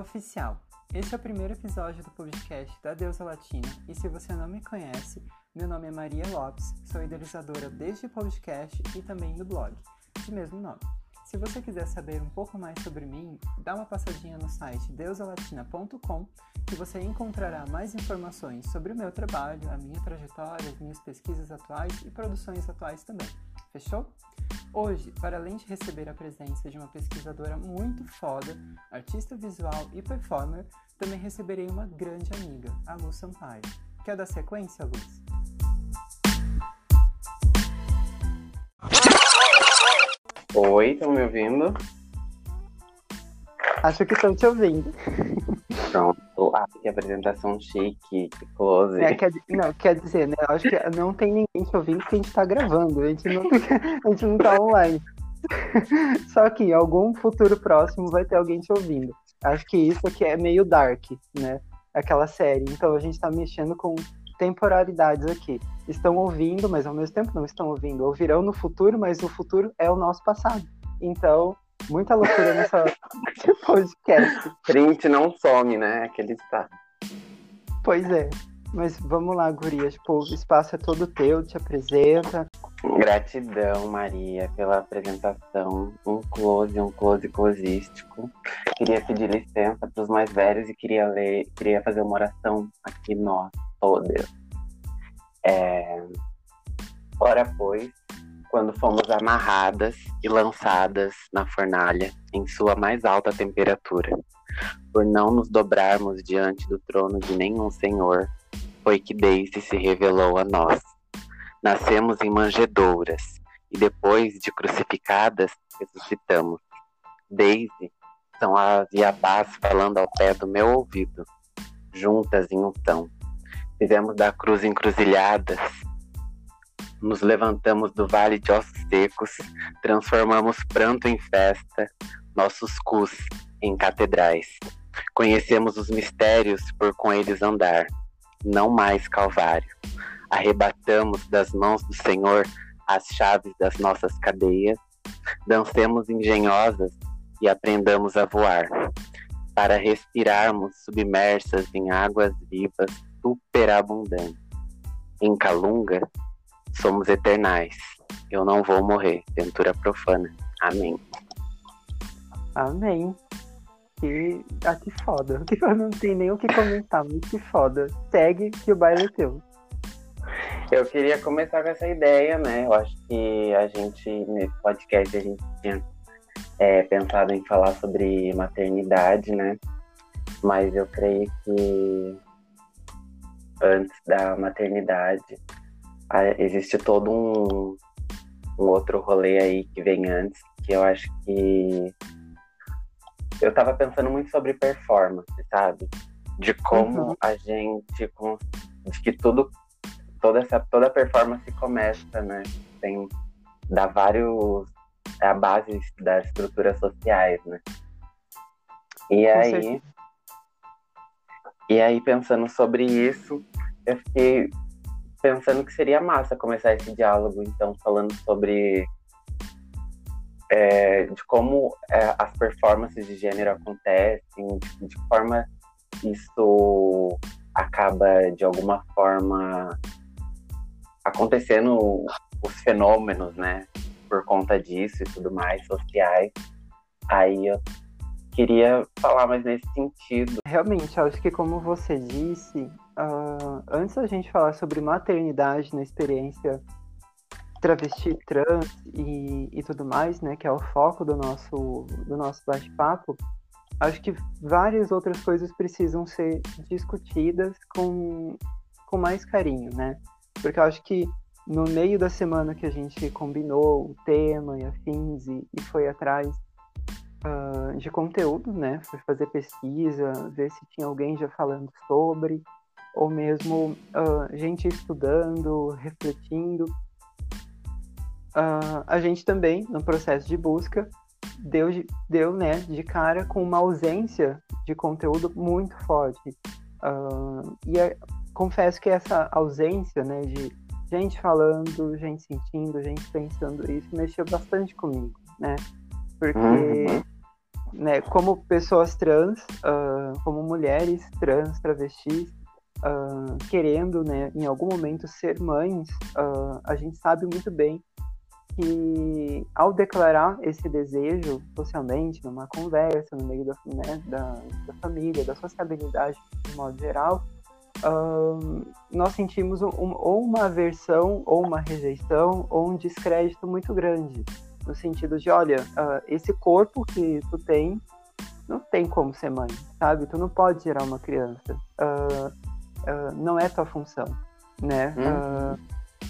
oficial. Este é o primeiro episódio do podcast da Deusa Latina e se você não me conhece, meu nome é Maria Lopes, sou idealizadora deste podcast e também do blog, de mesmo nome. Se você quiser saber um pouco mais sobre mim, dá uma passadinha no site deusalatina.com que você encontrará mais informações sobre o meu trabalho, a minha trajetória, as minhas pesquisas atuais e produções atuais também. Fechou? Hoje, para além de receber a presença de uma pesquisadora muito foda, artista visual e performer, também receberei uma grande amiga, a Luz Sampaio. Quer dar sequência, Luz? Oi, estão me ouvindo? Acho que estão te ouvindo. Pronto. Ah, que apresentação chique, que close. É, quer, não, quer dizer, né? Acho que não tem ninguém te ouvindo porque a gente tá gravando. A gente não, a gente não tá online. Só que em algum futuro próximo vai ter alguém te ouvindo. Acho que isso aqui é meio dark, né? Aquela série. Então a gente tá mexendo com temporalidades aqui. Estão ouvindo, mas ao mesmo tempo não estão ouvindo. Ouvirão no futuro, mas o futuro é o nosso passado. Então, Muita loucura nessa podcast. Print não some, né? Aquele está. Pois é. Mas vamos lá, Guria. Tipo, o espaço é todo teu, te apresenta. Gratidão, Maria, pela apresentação. Um close, um close closístico. Queria pedir licença para os mais velhos e queria ler, queria fazer uma oração aqui nós todas. É... Ora, pois, quando fomos amarradas e lançadas na fornalha em sua mais alta temperatura. Por não nos dobrarmos diante do trono de nenhum senhor, foi que Daisy se revelou a nós. Nascemos em manjedouras e depois de crucificadas, ressuscitamos. Daisy são as Yabás falando ao pé do meu ouvido, juntas em unção. Fizemos da cruz encruzilhadas nos levantamos do vale de ossos secos, transformamos pranto em festa, nossos cus em catedrais. Conhecemos os mistérios por com eles andar, não mais Calvário. Arrebatamos das mãos do Senhor as chaves das nossas cadeias, dancemos engenhosas e aprendamos a voar, para respirarmos submersas em águas vivas superabundantes. Em Calunga, somos eternais. Eu não vou morrer. Ventura profana. Amém. Amém. Que, ah, que foda. Eu não tenho nem o que comentar, mas que foda. Segue que o baile é teu. Eu queria começar com essa ideia, né? Eu acho que a gente, nesse podcast, a gente tinha é, pensado em falar sobre maternidade, né? Mas eu creio que antes da maternidade, existe todo um, um outro rolê aí que vem antes, que eu acho que eu tava pensando muito sobre performance, sabe? De como uhum. a gente de que tudo toda essa toda performance começa, né? Tem dá vários é a base das estruturas sociais, né? E Com aí certeza. e aí pensando sobre isso, eu fiquei pensando que seria massa começar esse diálogo, então, falando sobre é, de como é, as performances de gênero acontecem, de, de forma isso acaba, de alguma forma, acontecendo os fenômenos, né, por conta disso e tudo mais, sociais. Aí eu queria falar mais nesse sentido. Realmente, acho que como você disse, uh, antes da gente falar sobre maternidade na experiência travesti trans e, e tudo mais, né, que é o foco do nosso, do nosso bate-papo, acho que várias outras coisas precisam ser discutidas com, com mais carinho, né? Porque eu acho que no meio da semana que a gente combinou o tema e afins e, e foi atrás uh, de conteúdo, né? Foi fazer pesquisa, ver se tinha alguém já falando sobre, ou mesmo uh, gente estudando, refletindo. Uh, a gente também, no processo de busca, deu, deu né, de cara com uma ausência de conteúdo muito forte. Uh, e é, confesso que essa ausência né, de gente falando, gente sentindo, gente pensando isso, mexeu bastante comigo, né? Porque uhum. né, como pessoas trans, uh, como mulheres trans, travestis, uh, querendo, né, em algum momento ser mães, uh, a gente sabe muito bem que ao declarar esse desejo socialmente, numa conversa, no meio da, né, da, da, família, da sociabilidade de modo geral, uh, nós sentimos um, ou uma aversão, ou uma rejeição, ou um descrédito muito grande, no sentido de, olha, esse corpo que tu tem não tem como ser mãe, sabe? Tu não pode gerar uma criança. Uh, uh, não é tua função, né? Uhum. Uh,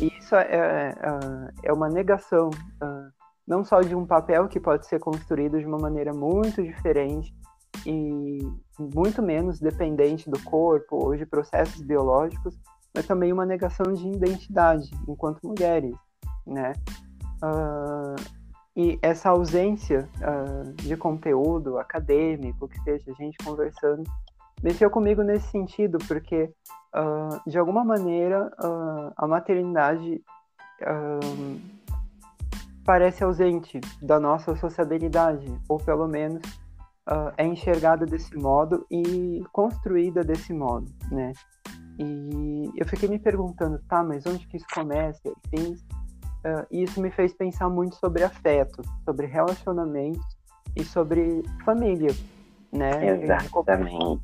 e isso é, é, é uma negação, não só de um papel que pode ser construído de uma maneira muito diferente e muito menos dependente do corpo ou de processos biológicos, mas também uma negação de identidade enquanto mulheres, né? Uh, e essa ausência uh, de conteúdo acadêmico, que seja a gente conversando, mexeu comigo nesse sentido, porque uh, de alguma maneira uh, a maternidade parece ausente da nossa sociabilidade, ou pelo menos é enxergada desse modo e construída desse modo, né? E eu fiquei me perguntando, tá, mas onde que isso começa? Uh, e isso me fez pensar muito sobre afeto, sobre relacionamentos e sobre família, né? Exatamente. Como,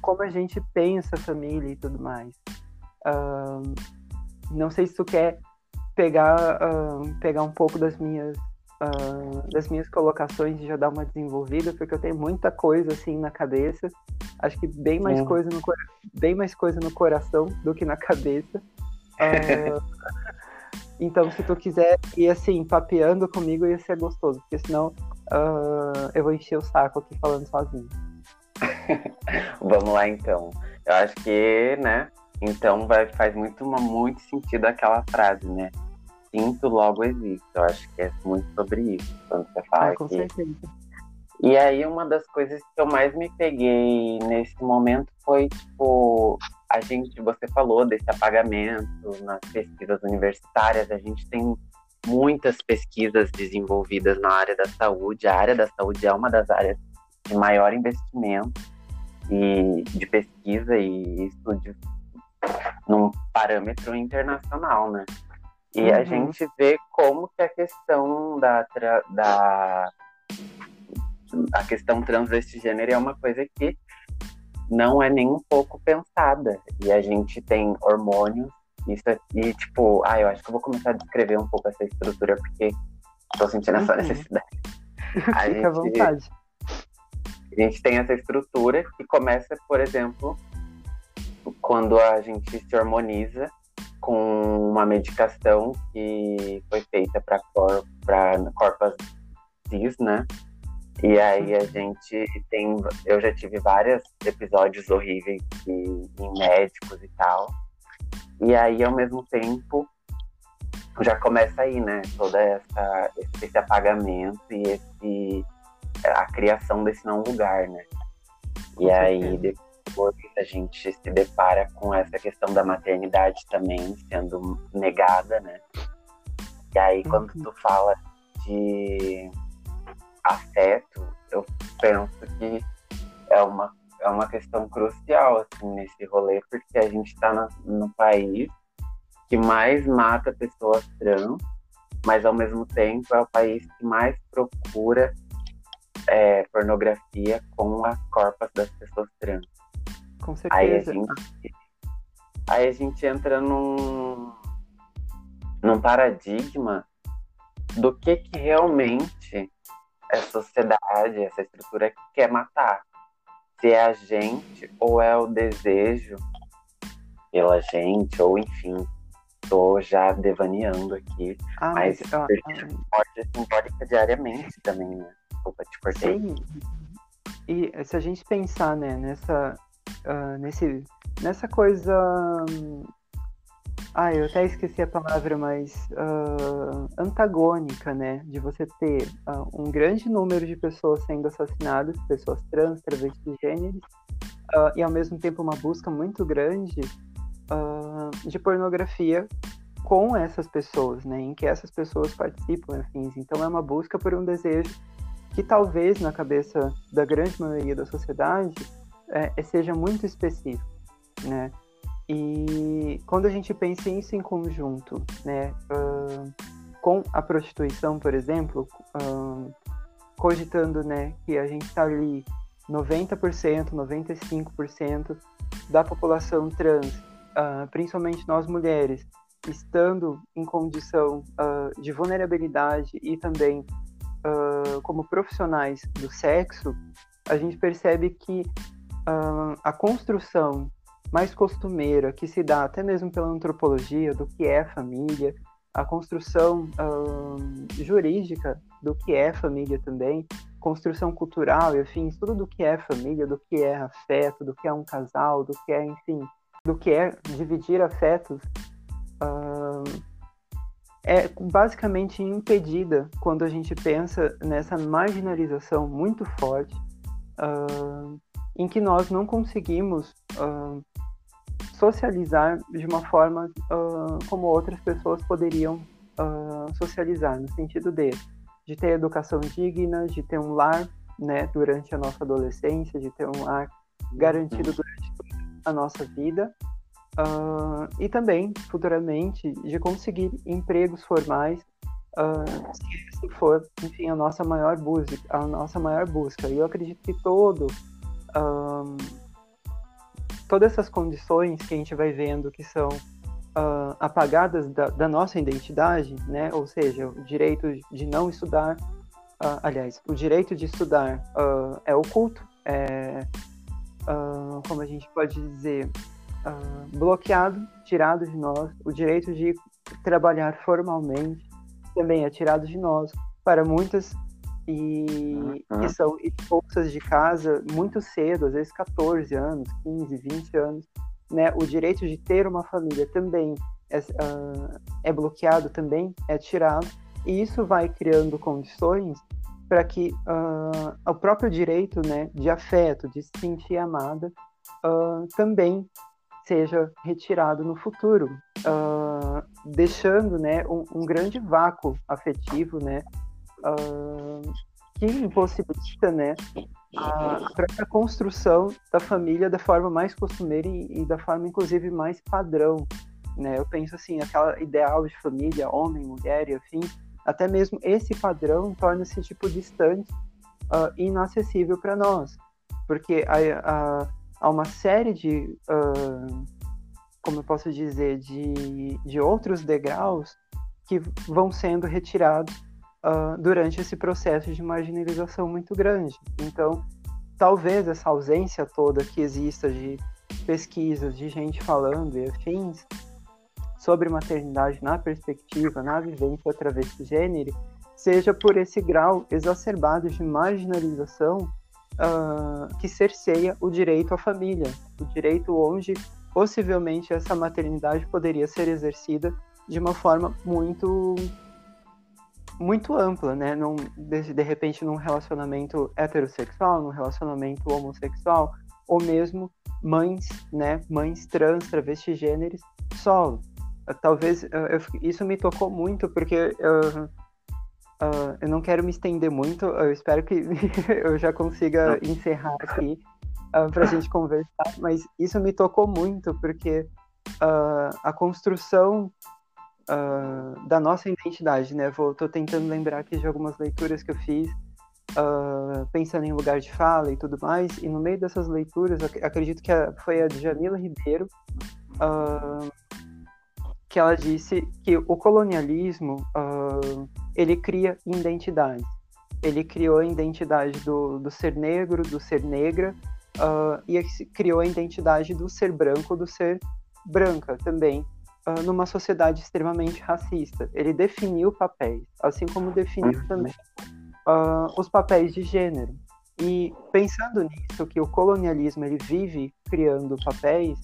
como, a gente pensa família e tudo mais. Uh, não sei se tu quer pegar, uh, pegar um pouco das minhas das minhas colocações e já dar uma desenvolvida, porque eu tenho muita coisa assim na cabeça. Acho que bem mais coisa no bem mais coisa no coração do que na cabeça. Então, se tu quiser ir assim, papeando comigo, ia ser gostoso, porque senão uh, eu vou encher o saco aqui falando sozinho. Vamos lá então. Eu acho que, né? Então vai, faz muito, muito sentido aquela frase, né? Sinto, logo existo. Eu acho que é muito sobre isso. Quando você fala ah, com que... certeza. E aí uma das coisas que eu mais me peguei nesse momento foi, tipo, a gente, você falou desse apagamento nas pesquisas universitárias, a gente tem muitas pesquisas desenvolvidas na área da saúde. A área da saúde é uma das áreas de maior investimento e de pesquisa e estudo num parâmetro internacional, né? E uhum. a gente vê como que a questão da, da a questão transvestigênero é uma coisa que não é nem um pouco pensada. E a gente tem hormônios, isso e tipo, ah, eu acho que eu vou começar a descrever um pouco essa estrutura, porque estou sentindo essa uhum. necessidade. A Fica gente, à vontade. A gente tem essa estrutura que começa, por exemplo, quando a gente se hormoniza com uma medicação que foi feita para cor, corpos cis, né? E aí a gente tem. Eu já tive vários episódios horríveis de, em médicos e tal. E aí, ao mesmo tempo, já começa aí, né? Toda essa esse apagamento e esse a criação desse não lugar, né? E aí depois a gente se depara com essa questão da maternidade também sendo negada, né? E aí quando uhum. tu fala de afeto, eu penso que é uma, é uma questão crucial assim, nesse rolê, porque a gente está no país que mais mata pessoas trans, mas ao mesmo tempo é o país que mais procura é, pornografia com as corpas das pessoas trans. Com certeza. Aí a gente, aí a gente entra num, num paradigma do que, que realmente essa sociedade, essa estrutura que quer matar. Se é a gente ou é o desejo pela gente, ou enfim, tô já devaneando aqui. Ah, mas mas ó, pode simbólica diariamente também, né? Desculpa, te cortei. Sim. E se a gente pensar, né, nessa, uh, nesse, nessa coisa ah, eu até esqueci a palavra, mas uh, antagônica, né? De você ter uh, um grande número de pessoas sendo assassinadas, pessoas trans, travestis, gêneros, uh, e ao mesmo tempo uma busca muito grande de pornografia com essas pessoas, né? Em que essas pessoas participam, afins. Então é uma busca por um desejo que talvez na cabeça da grande maioria da sociedade é, seja muito específico, né? E quando a gente pensa isso em conjunto, né, uh, com a prostituição, por exemplo, uh, cogitando, né, que a gente está ali 90%, 95% da população trans, uh, principalmente nós mulheres, estando em condição de vulnerabilidade e também como profissionais do sexo, a gente percebe que a construção mais costumeira que se dá até mesmo pela antropologia do que é família, a construção jurídica do que é família também, construção cultural e afins, tudo do que é família, do que é afeto, do que é um casal, do que é, enfim, do que é dividir afetos, é basicamente impedida quando a gente pensa nessa marginalização muito forte, em que nós não conseguimos socializar de uma forma uh, como outras pessoas poderiam socializar, no sentido de, de ter educação digna, de ter um lar né, durante a nossa adolescência, de ter um lar garantido durante a nossa vida uh, e também futuramente de conseguir empregos formais uh, se for enfim a nossa maior busca a nossa maior busca. E eu acredito que todo todas essas condições que a gente vai vendo que são uh, apagadas da, da, nossa identidade né ou seja o direito de não estudar aliás o direito de estudar é oculto é como a gente pode dizer uh, bloqueado, tirado de nós. O direito de trabalhar formalmente também é tirado de nós. Para muitas e uhum. que são expulsas de casa muito cedo, às vezes 14 anos, 15, 20 anos, né? O direito de ter uma família também é, uh, é bloqueado, também é tirado, e isso vai criando condições para que uh, o próprio direito, né, de afeto, de se sentir amada, uh, também seja retirado no futuro, uh, deixando né, um, um, grande vácuo afetivo, né, que impossibilita né, a própria construção da família da forma mais costumeira e, e, da forma, inclusive, mais padrão. Né? Eu penso assim, aquela ideal de família, homem, mulher e afim, até mesmo esse padrão torna-se tipo distante uh, inacessível para nós, porque a a uma série de, uh, como eu posso dizer, de, de outros degraus que vão sendo retirados uh, durante esse processo de marginalização muito grande. Então, talvez essa ausência toda que exista de pesquisas, de gente falando e afins sobre maternidade na perspectiva, na vivência travesti gênero, seja por esse grau exacerbado de marginalização uh, que cerceia o direito à família, o direito onde possivelmente essa maternidade poderia ser exercida de uma forma muito muito ampla, né? De, de repente num relacionamento heterossexual, num relacionamento homossexual, ou mesmo mães, né? Mães trans, travestigêneres, solo. Talvez uh, eu, isso me tocou muito porque uh, Uh, eu não quero me estender muito, eu espero que eu já consiga encerrar aqui uh, ah, para a gente conversar, mas isso me tocou muito, porque uh, a construção uh, da nossa identidade, né? Estou tentando lembrar aqui de algumas leituras que eu fiz, pensando em lugar de fala e tudo mais, e no meio dessas leituras, acredito que a, foi a de Jamila Ribeiro, que ela disse que o colonialismo uh, ele cria identidade. Ele criou a identidade do, do ser negro, do ser negra, uh, e criou a identidade do ser branco, do ser branca também, uh, numa sociedade extremamente racista. Ele definiu papéis, assim como definiu uhum. também os papéis de gênero. E pensando nisso, que o colonialismo ele vive criando papéis,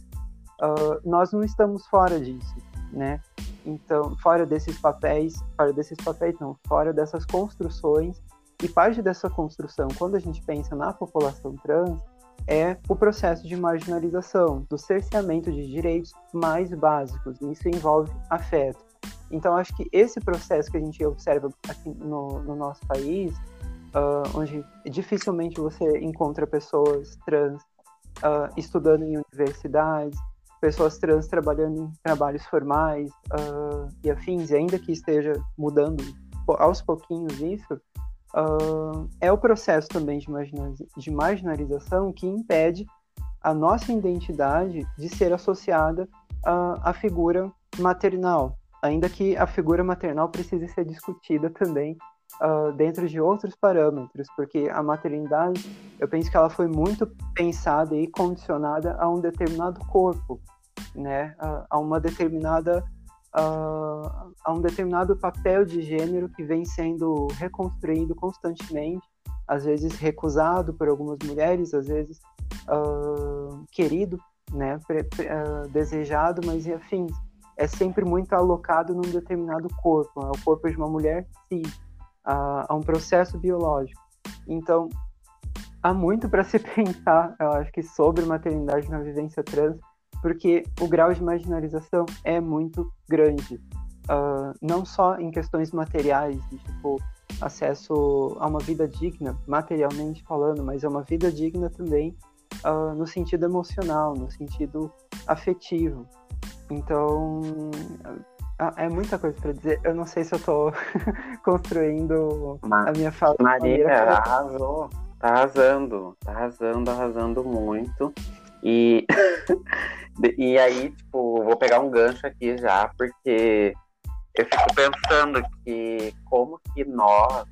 nós não estamos fora disso né? Então, fora desses papéis, fora desses papéis não, fora dessas construções, e parte dessa construção, quando a gente pensa na população trans, é o processo de marginalização, do cerceamento de direitos mais básicos, e isso envolve afeto. Então, acho que esse processo que a gente observa aqui no, no nosso país, uh, onde dificilmente você encontra pessoas trans uh, estudando em universidades, pessoas trans trabalhando em trabalhos formais uh, e afins, ainda que esteja mudando aos pouquinhos isso, é o processo também de, de marginalização que impede a nossa identidade de ser associada à figura maternal, ainda que a figura maternal precise ser discutida também uh, dentro de outros parâmetros, porque a maternidade, eu penso que ela foi muito pensada e condicionada a um determinado corpo, né, a, a uma determinada uh, a um determinado papel de gênero que vem sendo reconstruído constantemente, às vezes recusado por algumas mulheres, às vezes uh, querido, né, desejado, mas enfim, é sempre muito alocado num determinado corpo. É o corpo de uma mulher a, a um processo biológico. Então, há muito para se pensar, eu acho que sobre maternidade na vivência trans, porque o grau de marginalização é muito grande. Uh, não só em questões materiais, de, tipo acesso a uma vida digna, materialmente falando, mas é uma vida digna também uh, no sentido emocional, no sentido afetivo. Então, ah, é muita coisa para dizer. Eu não sei se eu tô construindo Mas, a minha fala. Maria, arrasou. Tá arrasando. Tá arrasando, arrasando muito. E, e aí, tipo, vou pegar um gancho aqui já, porque eu fico pensando que como que nós,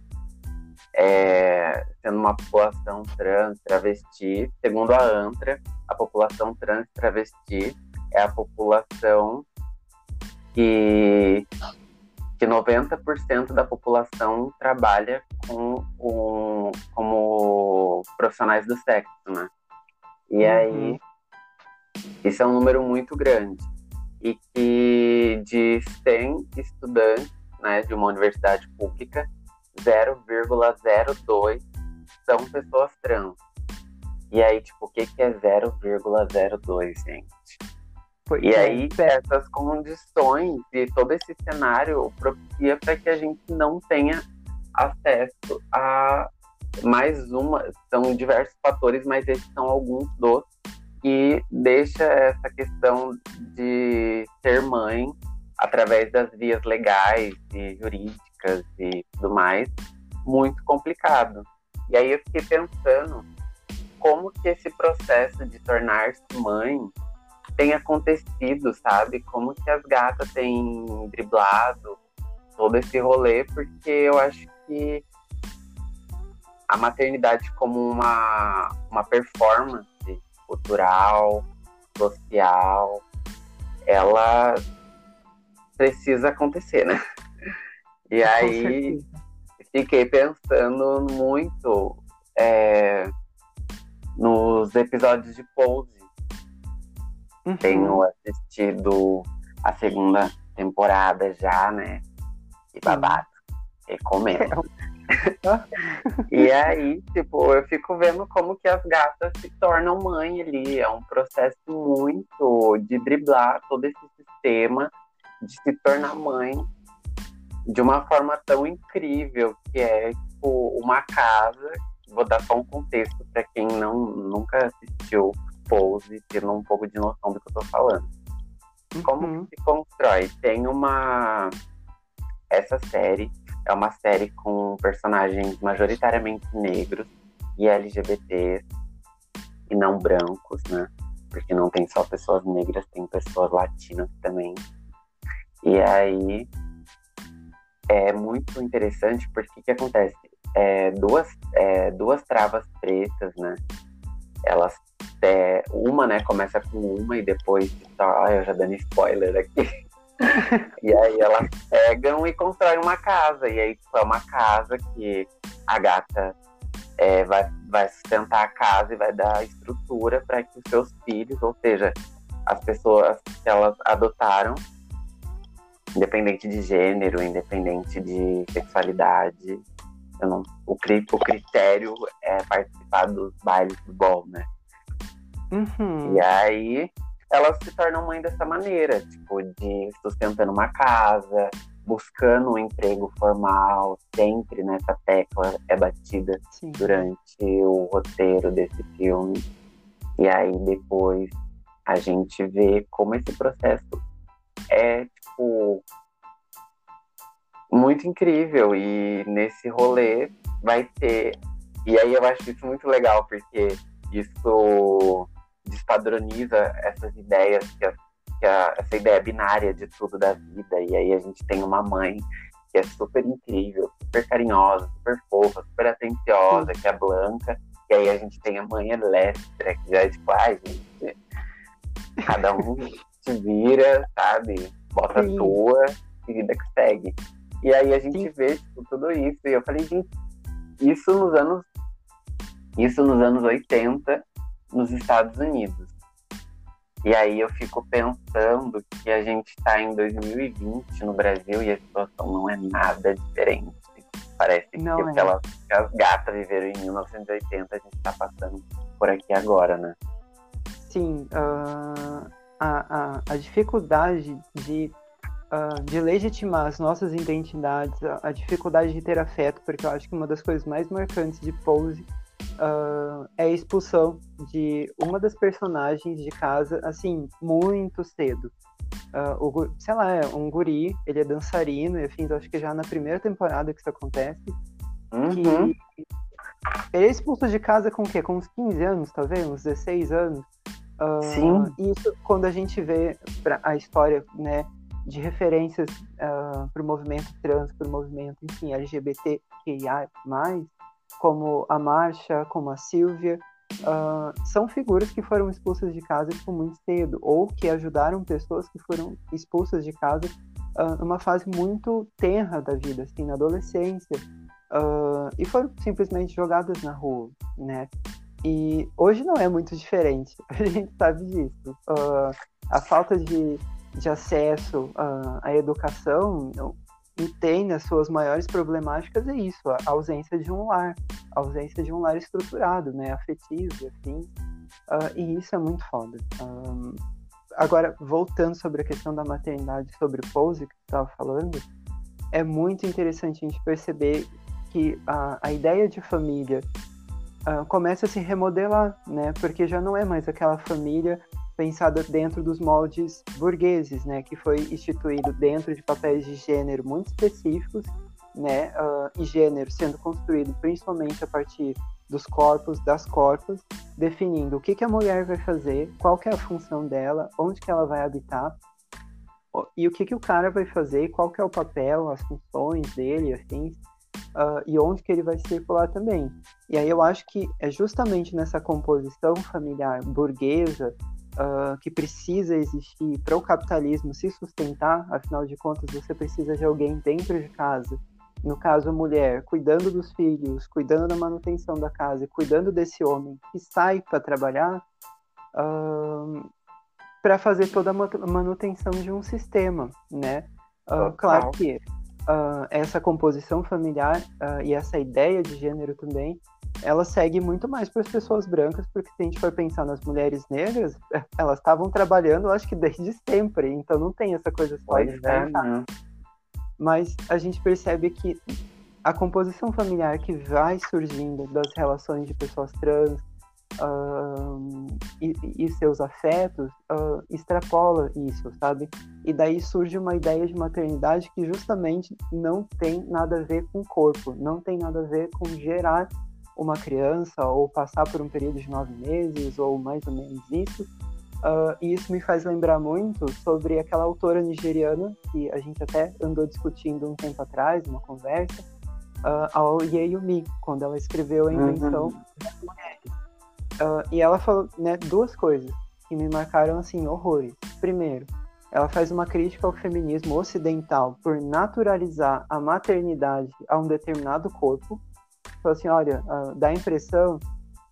é, sendo uma população trans, travesti, segundo a ANTRA, a população trans travesti é a população que, que 90% da população trabalha com, com, como profissionais do sexo, né? E uhum. aí, isso é um número muito grande. E que de 100 estudantes né, de uma universidade pública, 0,02 são pessoas trans. E aí, tipo, o que, que é 0,02, gente? e é, aí, essas condições e todo esse cenário propicia para que a gente não tenha acesso a mais uma. São diversos fatores, mas esses são alguns dos que deixa essa questão de ser mãe através das vias legais e jurídicas e tudo mais muito complicado. E aí eu fiquei pensando como que esse processo de tornar-se mãe tem acontecido, sabe? Como que as gatas têm driblado todo esse rolê, porque eu acho que a maternidade como uma, uma performance cultural, social, ela precisa acontecer, né? E aí fiquei pensando muito é, nos episódios de Pose Uhum. Tenho assistido a segunda temporada já, né? E babado. Recomendo. e aí, tipo, eu fico vendo como que as gatas se tornam mãe ali. É um processo muito de driblar todo esse sistema de se tornar mãe de uma forma tão incrível que é tipo uma casa. Vou dar só um contexto para quem não nunca assistiu pose, tendo um pouco de noção do que eu tô falando. Uhum. Como que se constrói? Tem uma. Essa série é uma série com personagens majoritariamente negros e LGBTs e não brancos, né? Porque não tem só pessoas negras, tem pessoas latinas também. E aí é muito interessante porque que acontece? É, duas, é, duas travas pretas, né? Elas é, uma, né, começa com uma e depois. Tá, eu já dando spoiler aqui. e aí elas pegam e constroem uma casa. E aí tipo, é uma casa que a gata é, vai, vai sustentar a casa e vai dar estrutura para que os seus filhos, ou seja, as pessoas que elas adotaram, independente de gênero, independente de sexualidade, não, o, o critério é participar dos bailes do bom, né? Uhum. E aí elas se tornam mãe dessa maneira, tipo, de sustentando uma casa, buscando um emprego formal, sempre nessa tecla é batida Sim. durante o roteiro desse filme. E aí depois a gente vê como esse processo é, tipo, muito incrível. E nesse rolê vai ter. E aí eu acho isso muito legal, porque isso despadroniza essas ideias, que, a, que a, essa ideia binária de tudo da vida. E aí a gente tem uma mãe que é super incrível, super carinhosa, super fofa, super atenciosa, que é Blanca. E aí a gente tem a mãe Elétrica, que já é tipo, ai, gente, cada um se vira, sabe? Bota Sim. a tua e vida que segue. E aí a gente Sim. vê tipo, tudo isso. E eu falei, gente, isso nos anos. Isso nos anos 80 nos Estados Unidos. E aí eu fico pensando que a gente está em 2020 no Brasil e a situação não é nada diferente. Parece não que, é. aquelas, que as gatas viveram em 1980, a gente está passando por aqui agora, né? Sim, uh, a, a, a dificuldade de uh, de legitimar as nossas identidades, a, a, dificuldade de ter afeto, porque eu acho que uma das coisas mais marcantes de Pose uh, é a expulsão de uma das personagens de casa, assim, muito cedo. Uh, o, sei lá, é um guri, ele é dançarino, e afim, acho que já na primeira temporada que isso acontece. Uhum. Que ele é expulso de casa com o quê? Com uns 15 anos, talvez? Uns 16 anos? Uh, Sim. Isso, quando a gente vê a história, né, de referências uh, para o movimento trans, para o movimento, enfim, LGBTQIA+, como a Marcha, como a Silvia, uh, são figuras que foram expulsas de casa tipo, muito cedo, ou que ajudaram pessoas que foram expulsas de casa uh, numa fase muito tenra da vida, assim, na adolescência, uh, e foram simplesmente jogadas na rua, né? E hoje não é muito diferente, a gente sabe disso. a falta de de acesso à educação e tem nas suas maiores problemáticas é isso, a ausência de um lar, a ausência de um lar estruturado, né, afetivo, assim, uh, e isso é muito foda. Um, agora, voltando sobre a questão da maternidade, sobre o Pose que você estava falando, é muito interessante a gente perceber que a, a ideia de família uh, começa a se remodelar, né, porque já não é mais aquela família pensada dentro dos moldes burgueses, né, que foi instituído dentro de papéis de gênero muito específicos, né, uh, e gênero sendo construído principalmente a partir dos corpos, das corpos, definindo o que, que a mulher vai fazer, qual que é a função dela, onde que ela vai habitar, e o que, que o cara vai fazer, qual que é o papel, as funções dele, assim, uh, e onde que ele vai circular também. E aí eu acho que é justamente nessa composição familiar burguesa, uh, que precisa existir para o capitalismo se sustentar, afinal de contas, você precisa de alguém dentro de casa, no caso a mulher, cuidando dos filhos, cuidando da manutenção da casa e cuidando desse homem que sai para trabalhar, uh, para fazer toda a manutenção de um sistema, né? Uh, claro que uh, essa composição familiar e essa ideia de gênero também ela segue muito mais para as pessoas brancas, porque se a gente for pensar nas mulheres negras, elas estavam trabalhando, acho que desde sempre, então não tem essa coisa só de é, né? Mas a gente percebe que a composição familiar que vai surgindo das relações de pessoas trans uh, e, e, seus afetos uh, extrapola isso, sabe? E daí surge uma ideia de maternidade que justamente não tem nada a ver com o corpo, não tem nada a ver com gerar uma criança ou passar por um período de nove meses ou mais ou menos isso. Uh, e isso me faz lembrar muito sobre aquela autora nigeriana que a gente até andou discutindo um tempo atrás, numa conversa, uh, a Oyeyumi, quando ela escreveu A Invenção uhum. das Mulheres. Uh, e ela falou né, duas coisas que me marcaram assim horrores. Primeiro, ela faz uma crítica ao feminismo ocidental por naturalizar a maternidade a um determinado corpo Falou assim, olha, uh, dá a impressão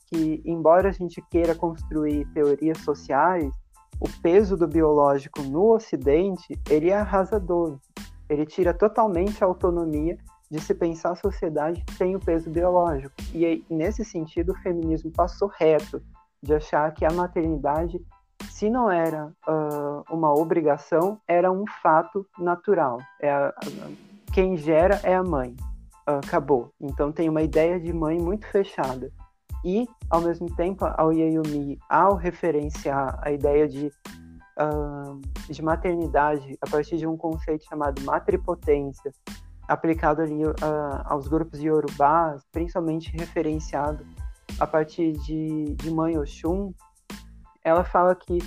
que, embora a gente queira construir teorias sociais, o peso do biológico no Ocidente, ele é arrasador. Ele tira totalmente a autonomia de se pensar a sociedade sem o peso biológico. E nesse sentido, o feminismo passou reto de achar que a maternidade se não era uh, uma obrigação, era um fato natural. É a, a, quem gera é a mãe. Uh, acabou. Então tem uma ideia de mãe muito fechada. E, ao mesmo tempo, a Oyeyumi, ao referenciar a ideia de, uh, de maternidade a partir de um conceito chamado matripotência, aplicado ali uh, aos grupos de Yorubás, principalmente referenciado a partir de, de Mãe Oxum, ela fala que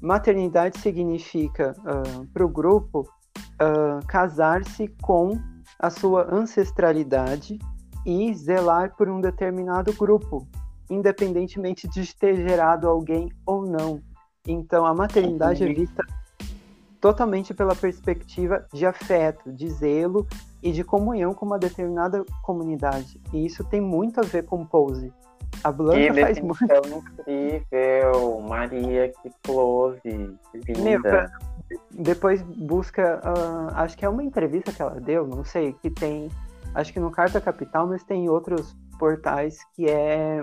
maternidade significa, uh, para o grupo, casar-se com a sua ancestralidade e zelar por um determinado grupo, independentemente de ter gerado alguém ou não. Então, a maternidade é vista totalmente pela perspectiva de afeto, de zelo e de comunhão com uma determinada comunidade. E isso tem muito a ver com Pose. A Blanca faz muito. incrível, Maria, que close, que linda. Meu, pra... Depois busca, uh, acho que é uma entrevista que ela deu, não sei, que tem, acho que no Carta Capital, mas tem outros portais que é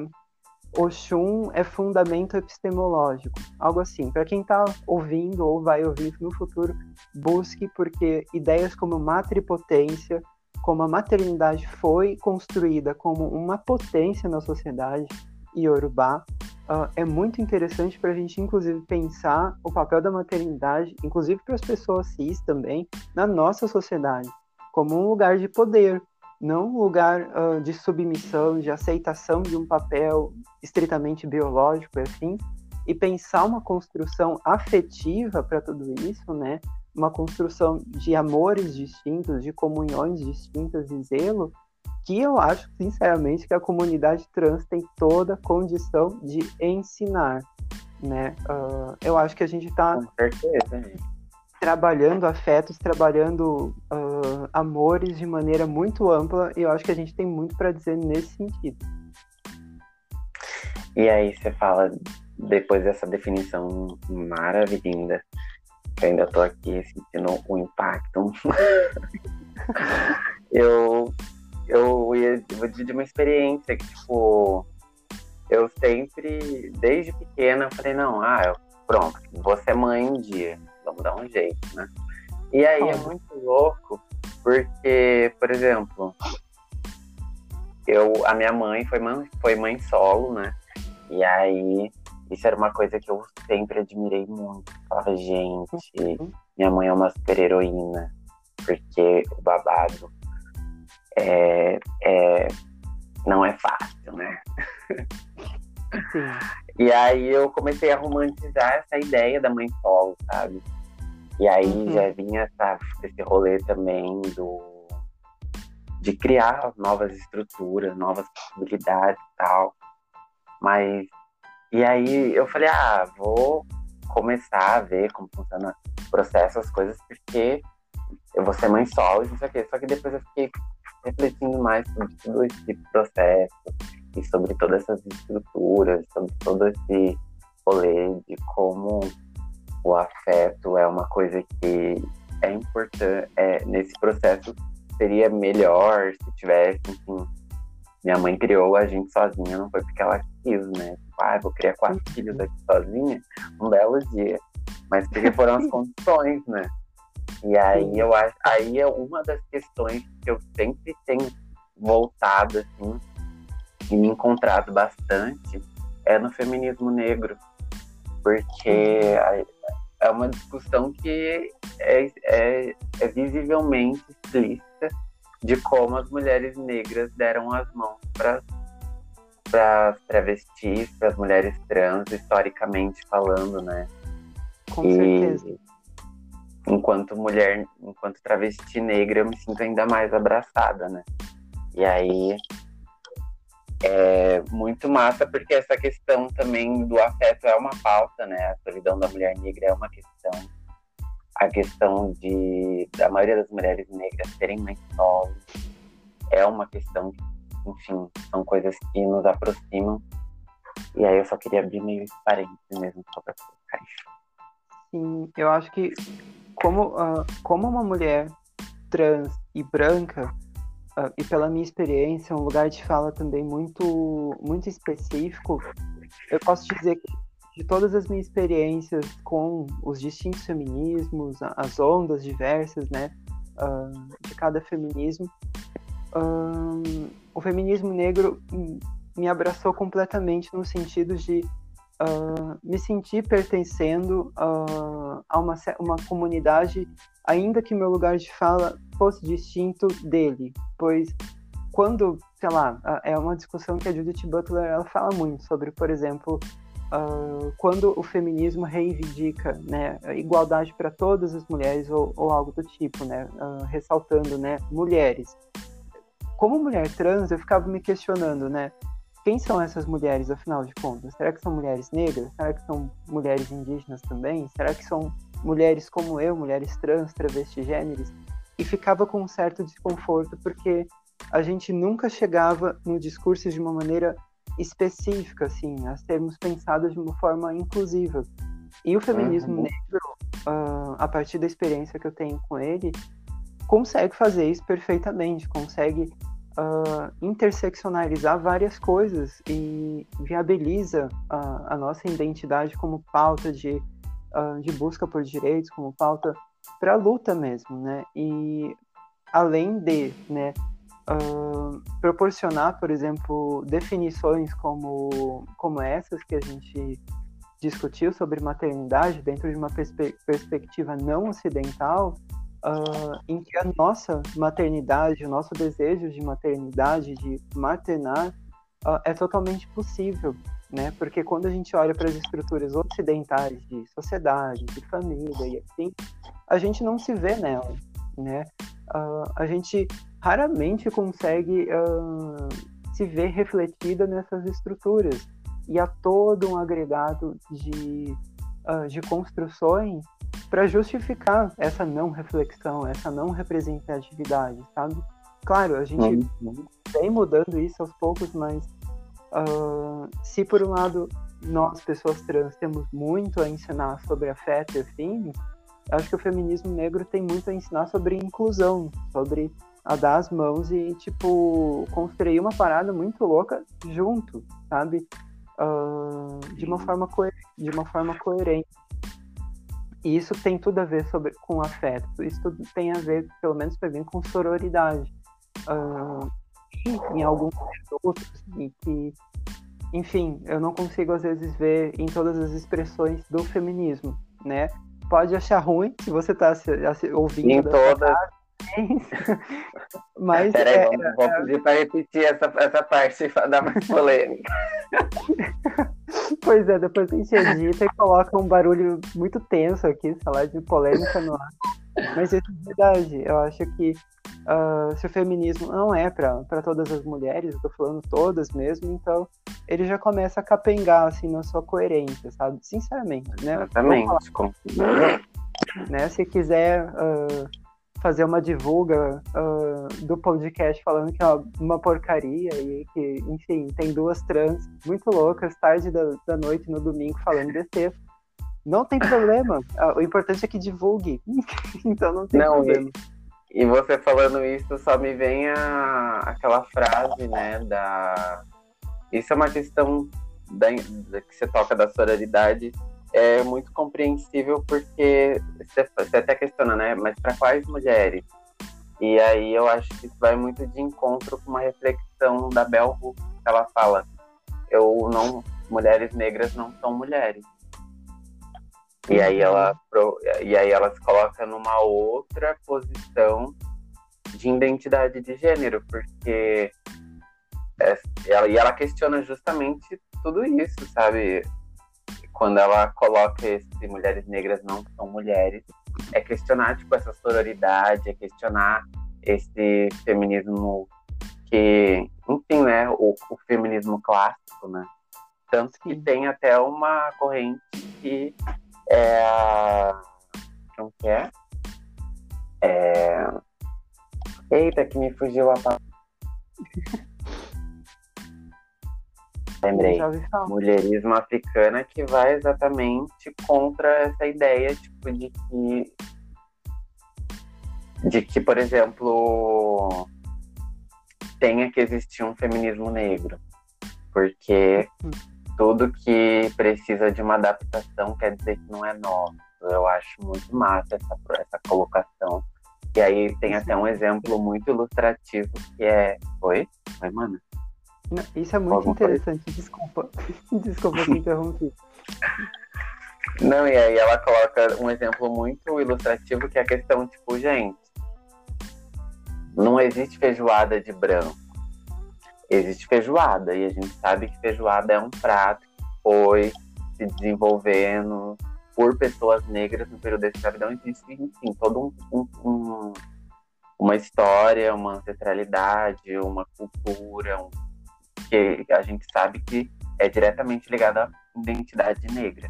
Oxum é fundamento epistemológico, algo assim. Para quem está ouvindo ou vai ouvir no futuro, busque porque ideias como matripotência, como a maternidade foi construída como uma potência na sociedade iorubá, uh, é muito interessante para a gente, inclusive, pensar o papel da maternidade, inclusive para as pessoas cis também, na nossa sociedade, como um lugar de poder, não um lugar uh, de submissão, de aceitação de um papel estritamente biológico, assim, e pensar uma construção afetiva para tudo isso, né? Uma construção de amores distintos, de comunhões distintas e zelo, que eu acho, sinceramente, que a comunidade trans tem toda a condição de ensinar, né? Uh, eu acho que a gente está trabalhando afetos, trabalhando uh, amores de maneira muito ampla, e eu acho que a gente tem muito para dizer nesse sentido. E aí você fala, depois dessa definição maravilhosa, que ainda tô aqui sentindo o impacto. eu, eu ia vou dividir uma experiência que, tipo, eu sempre, desde pequena, eu falei, não, ah, eu, pronto, vou ser mãe um dia, vamos dar um jeito, né? E aí é muito louco, porque, por exemplo, eu, a minha mãe foi mãe, foi mãe solo, né? E aí, isso era uma coisa que eu sempre admirei muito. falava, gente, uhum. minha mãe é uma super heroína, porque o babado é, é, não é fácil, né? Sim. E aí eu comecei a romantizar essa ideia da mãe solo, sabe? E aí uhum. já vinha essa, esse rolê também do de criar novas estruturas, novas possibilidades e tal. Mas e aí eu falei, ah, vou começar a ver como funciona o processo, as coisas, porque eu vou ser mãe solo e não sei o quê. Só que depois eu fiquei refletindo mais sobre todo esse processo e sobre todas essas estruturas, sobre todo esse rolê de como o afeto é uma coisa que é importante, é, nesse processo seria melhor se tivesse, enfim, minha mãe criou a gente sozinha, não foi porque ela quis, né? Tipo, ah, vou criar quatro filhos aqui sozinha, um belo dia. Mas porque foram as condições, né? E aí eu acho, aí é uma das questões que eu sempre tenho voltado, assim, e me encontrado bastante, é no feminismo negro. Porque uhum. é uma discussão que é, é, é visivelmente explícita de como as mulheres negras deram as mãos para para travestis, para as mulheres trans, historicamente falando, né? Com e, certeza. Enquanto mulher, enquanto travesti negra, eu me sinto ainda mais abraçada, né? E aí é muito massa porque essa questão também do afeto é uma pauta, né? A solidão da mulher negra é uma questão a questão de da maioria das mulheres negras serem mais solo é uma questão, enfim, são coisas que nos aproximam. E aí eu só queria abrir meio esse parênteses mesmo só para colocar isso. Sim, eu acho que como, uh, como uma mulher trans e branca, uh, e pela minha experiência, um lugar de fala também muito, muito específico, eu posso dizer que de todas as minhas experiências com os distintos feminismos, as ondas diversas, né, uh, de cada feminismo, uh, o feminismo negro me abraçou completamente no sentido de uh, me sentir pertencendo a uma, uma comunidade, ainda que meu lugar de fala fosse distinto dele, pois quando, sei lá, é uma discussão que a Judith Butler ela fala muito sobre, por exemplo, uh, quando o feminismo reivindica né, igualdade para todas as mulheres ou, ou, algo do tipo, né, uh, ressaltando né, mulheres. Como mulher trans, eu ficava me questionando, né, quem são essas mulheres, afinal de contas? Será que são mulheres negras? Será que são mulheres indígenas também? Será que são mulheres como eu, mulheres trans, travestigêneres? E ficava com um certo desconforto, porque a gente nunca chegava no discurso de uma maneira específica, assim, a sermos pensados de uma forma inclusiva. E o feminismo uhum. negro, uh, a partir da experiência que eu tenho com ele, consegue fazer isso perfeitamente, consegue uh, interseccionalizar várias coisas e viabiliza a, a nossa identidade como pauta de, uh, de busca por direitos, como pauta para a luta mesmo, né? E além de, né, uh, proporcionar, por exemplo, definições como, como essas que a gente discutiu sobre maternidade dentro de uma perspe perspectiva não ocidental, uh, em que a nossa maternidade, o nosso desejo de maternidade, de maternar, uh, é totalmente possível, né? Porque quando a gente olha para as estruturas ocidentais de sociedade, de família e assim, a gente não se vê nela, né? Uh, a gente raramente consegue se ver refletida nessas estruturas. E há todo um agregado de, de construções para justificar essa não reflexão, essa não representatividade, sabe? Claro, a gente uhum. vem mudando isso aos poucos, mas uh, se por um lado nós, pessoas trans, temos muito a ensinar sobre afeto e afins, acho que o feminismo negro tem muito a ensinar sobre inclusão, sobre a dar as mãos e, tipo, construir uma parada muito louca junto, sabe? Uh, de uma forma de uma forma coerente. E isso tem tudo a ver sobre, com afeto. Isso tudo tem a ver, pelo menos para mim, com sororidade. Uh, em alguns outros, e que, enfim, eu não consigo às vezes ver em todas as expressões do feminismo, né? Pode achar ruim se você está ouvindo. Em todas. Mas. Peraí, é, vamos, vamos pedir para repetir essa, essa parte dar mais polêmica. pois é, depois a gente edita e coloca um barulho muito tenso aqui, sei lá, de polêmica no ar. Mas isso é verdade. Eu acho que uh, se o feminismo não é para todas as mulheres, eu tô falando todas mesmo, então ele já começa a capengar assim na sua coerência, sabe? Sinceramente, né? Exatamente. Né? Se quiser uh, fazer uma divulga uh, do podcast falando que é uma porcaria e que, enfim, tem duas trans muito loucas, tarde da, da noite no domingo falando besteira. Não tem problema. Uh, o importante é que divulgue. então não tem não, problema. E, e, você falando isso, só me vem a, aquela frase, né, da... Isso é uma questão da, da que você toca da sororidade é muito compreensível porque você, até questiona, né? Mas para quais mulheres? E aí eu acho que isso vai muito de encontro com uma reflexão da Bell Hooks, que ela fala: eu não, mulheres negras não são mulheres. E aí ela e aí ela se coloca numa outra posição de identidade de gênero, porque é, ela, e ela questiona justamente tudo isso, sabe? Quando ela coloca esse mulheres negras não são mulheres, é questionar tipo essa sororidade, é questionar esse feminismo que, enfim, né, o, o feminismo clássico, né? Tanto que tem até uma corrente que é como que é? é... Eita, que me fugiu a palavra. Lembrei. Mulherismo africana que vai exatamente contra essa ideia, tipo, de que. De que, por exemplo, tenha que existir um feminismo negro. Porque tudo que precisa de uma adaptação quer dizer que não é novo. Eu acho muito massa essa, essa colocação. E aí tem até um exemplo muito ilustrativo que é. Oi? Oi, mano? Não, isso é muito interessante, coisa? desculpa. desculpa te interromper. Não, e aí ela coloca um exemplo muito ilustrativo que é a questão, tipo, gente, não existe feijoada de branco. Existe feijoada, e a gente sabe que feijoada é um prato que foi se desenvolvendo por pessoas negras no período da escravidão. Existe, enfim, todo um, um, uma história, uma ancestralidade, uma cultura, um, que a gente sabe que é diretamente ligada à identidade negra,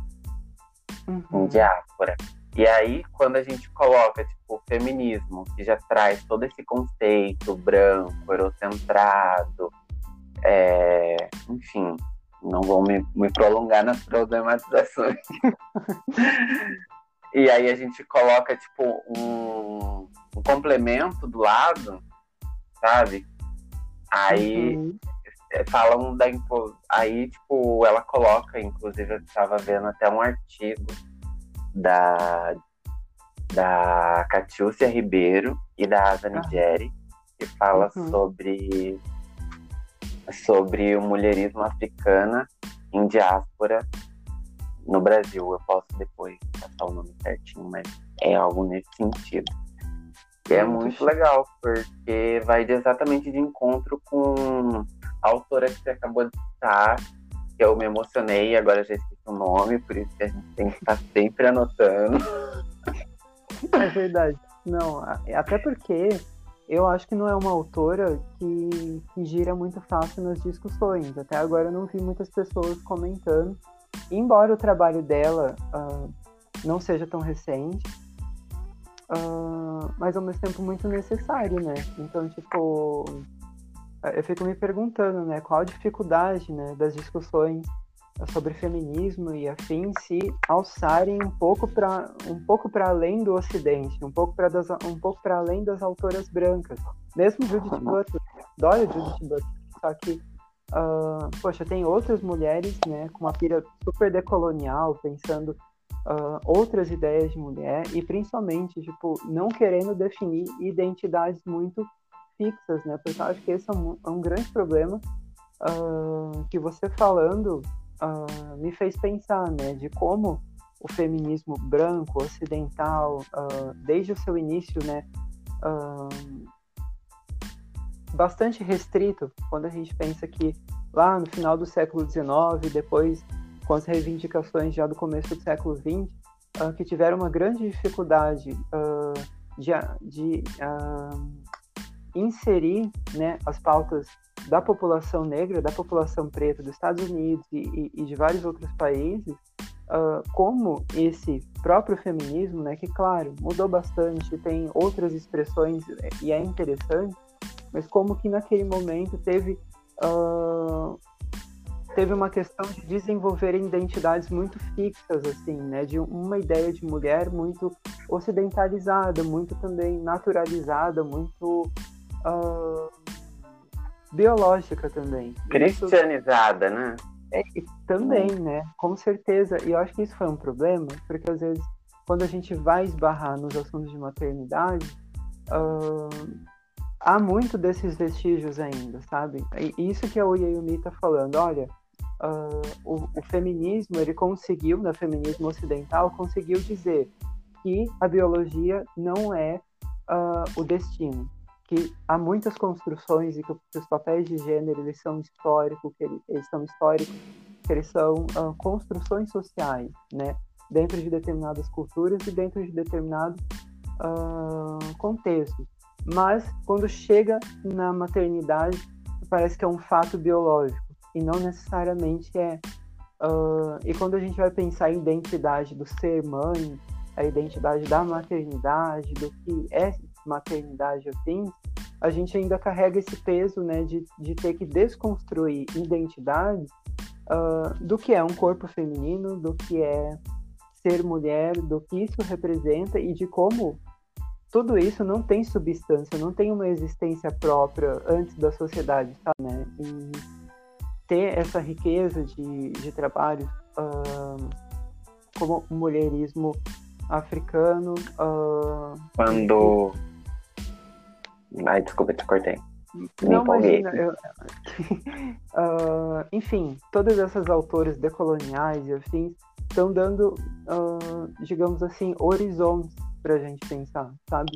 uhum. em diáspora. E aí, quando a gente coloca, tipo, o feminismo, que já traz todo esse conceito branco, eurocentrado, é, enfim, não vou me, me prolongar nas problematizações. e aí a gente coloca, tipo, um, um complemento do lado, sabe? Aí uhum. É, falam da. Aí, tipo, ela coloca, inclusive, eu estava vendo até um artigo da, da Catiúcia Ribeiro e da Asa ah. Nigeri, que fala uhum. sobre, sobre o mulherismo africana em diáspora no Brasil. Eu posso depois passar o nome certinho, mas é algo nesse sentido. E é muito legal, porque vai exatamente de encontro com a autora que você acabou de citar, que eu me emocionei, agora já esqueci o nome, por isso que a gente tem que estar sempre anotando. É verdade. Não, até porque eu acho que não é uma autora que, que gira muito fácil nas discussões. Até agora eu não vi muitas pessoas comentando. Embora o trabalho dela uh, não seja tão recente, uh, mas ao mesmo tempo muito necessário, né? Então, tipo, eu fico me perguntando, né, qual a dificuldade, né, das discussões sobre feminismo e afins se alçarem um pouco para um pouco para além do Ocidente, um pouco para um pouco para além das autoras brancas. Mesmo Judith Butler, adoro Judith Butler, só que uh, poxa, tem outras mulheres, né, com uma pira super decolonial, pensando uh, outras ideias de mulher e principalmente tipo não querendo definir identidades muito fixas, né? Porque eu acho que esse é um, é um grande problema uh, que você falando uh, me fez pensar, né? De como o feminismo branco, ocidental, desde o seu início, né? bastante restrito, quando a gente pensa que lá no final do século XIX, depois com as reivindicações já do começo do século XX, que tiveram uma grande dificuldade de, de inserir né, as pautas da população negra, da população preta dos Estados Unidos e, e de vários outros países, uh, como esse próprio feminismo, né, que claro mudou bastante, tem outras expressões e é interessante, mas como que naquele momento teve uh, teve uma questão de desenvolver identidades muito fixas, assim, né? De uma ideia de mulher muito ocidentalizada, muito também naturalizada, muito uh, biológica também. Cristianizada, isso, né? É, também, né? Com certeza. E eu acho que isso foi um problema, porque às vezes, quando a gente vai esbarrar nos assuntos de maternidade, uh, há muito desses vestígios ainda, sabe? E isso que a Oyeyumi está falando, olha, uh, o, o, feminismo, ele conseguiu, no feminismo ocidental, conseguiu dizer que a biologia não é uh, o destino, que há muitas construções e que os papéis de gênero eles são históricos, que eles, eles são históricos, que eles são uh, construções sociais, né, dentro de determinadas culturas e dentro de determinados uh, contextos. Mas quando chega na maternidade, parece que é um fato biológico e não necessariamente é. Uh, e quando a gente vai pensar em identidade do ser mãe, a identidade da maternidade, do que é maternidade afins, a gente ainda carrega esse peso né, de, de ter que desconstruir identidade uh, do que é um corpo feminino, do que é ser mulher, do que isso representa e de como tudo isso não tem substância, não tem uma existência própria antes da sociedade, tá, né? E ter essa riqueza de, de trabalho uh, como o mulherismo africano. Uh, Quando. Ai, desculpa, te cortei. Não, imagina, eu... uh, enfim, todas essas autores decoloniais e afins estão dando, digamos assim, horizontes para a gente pensar, sabe?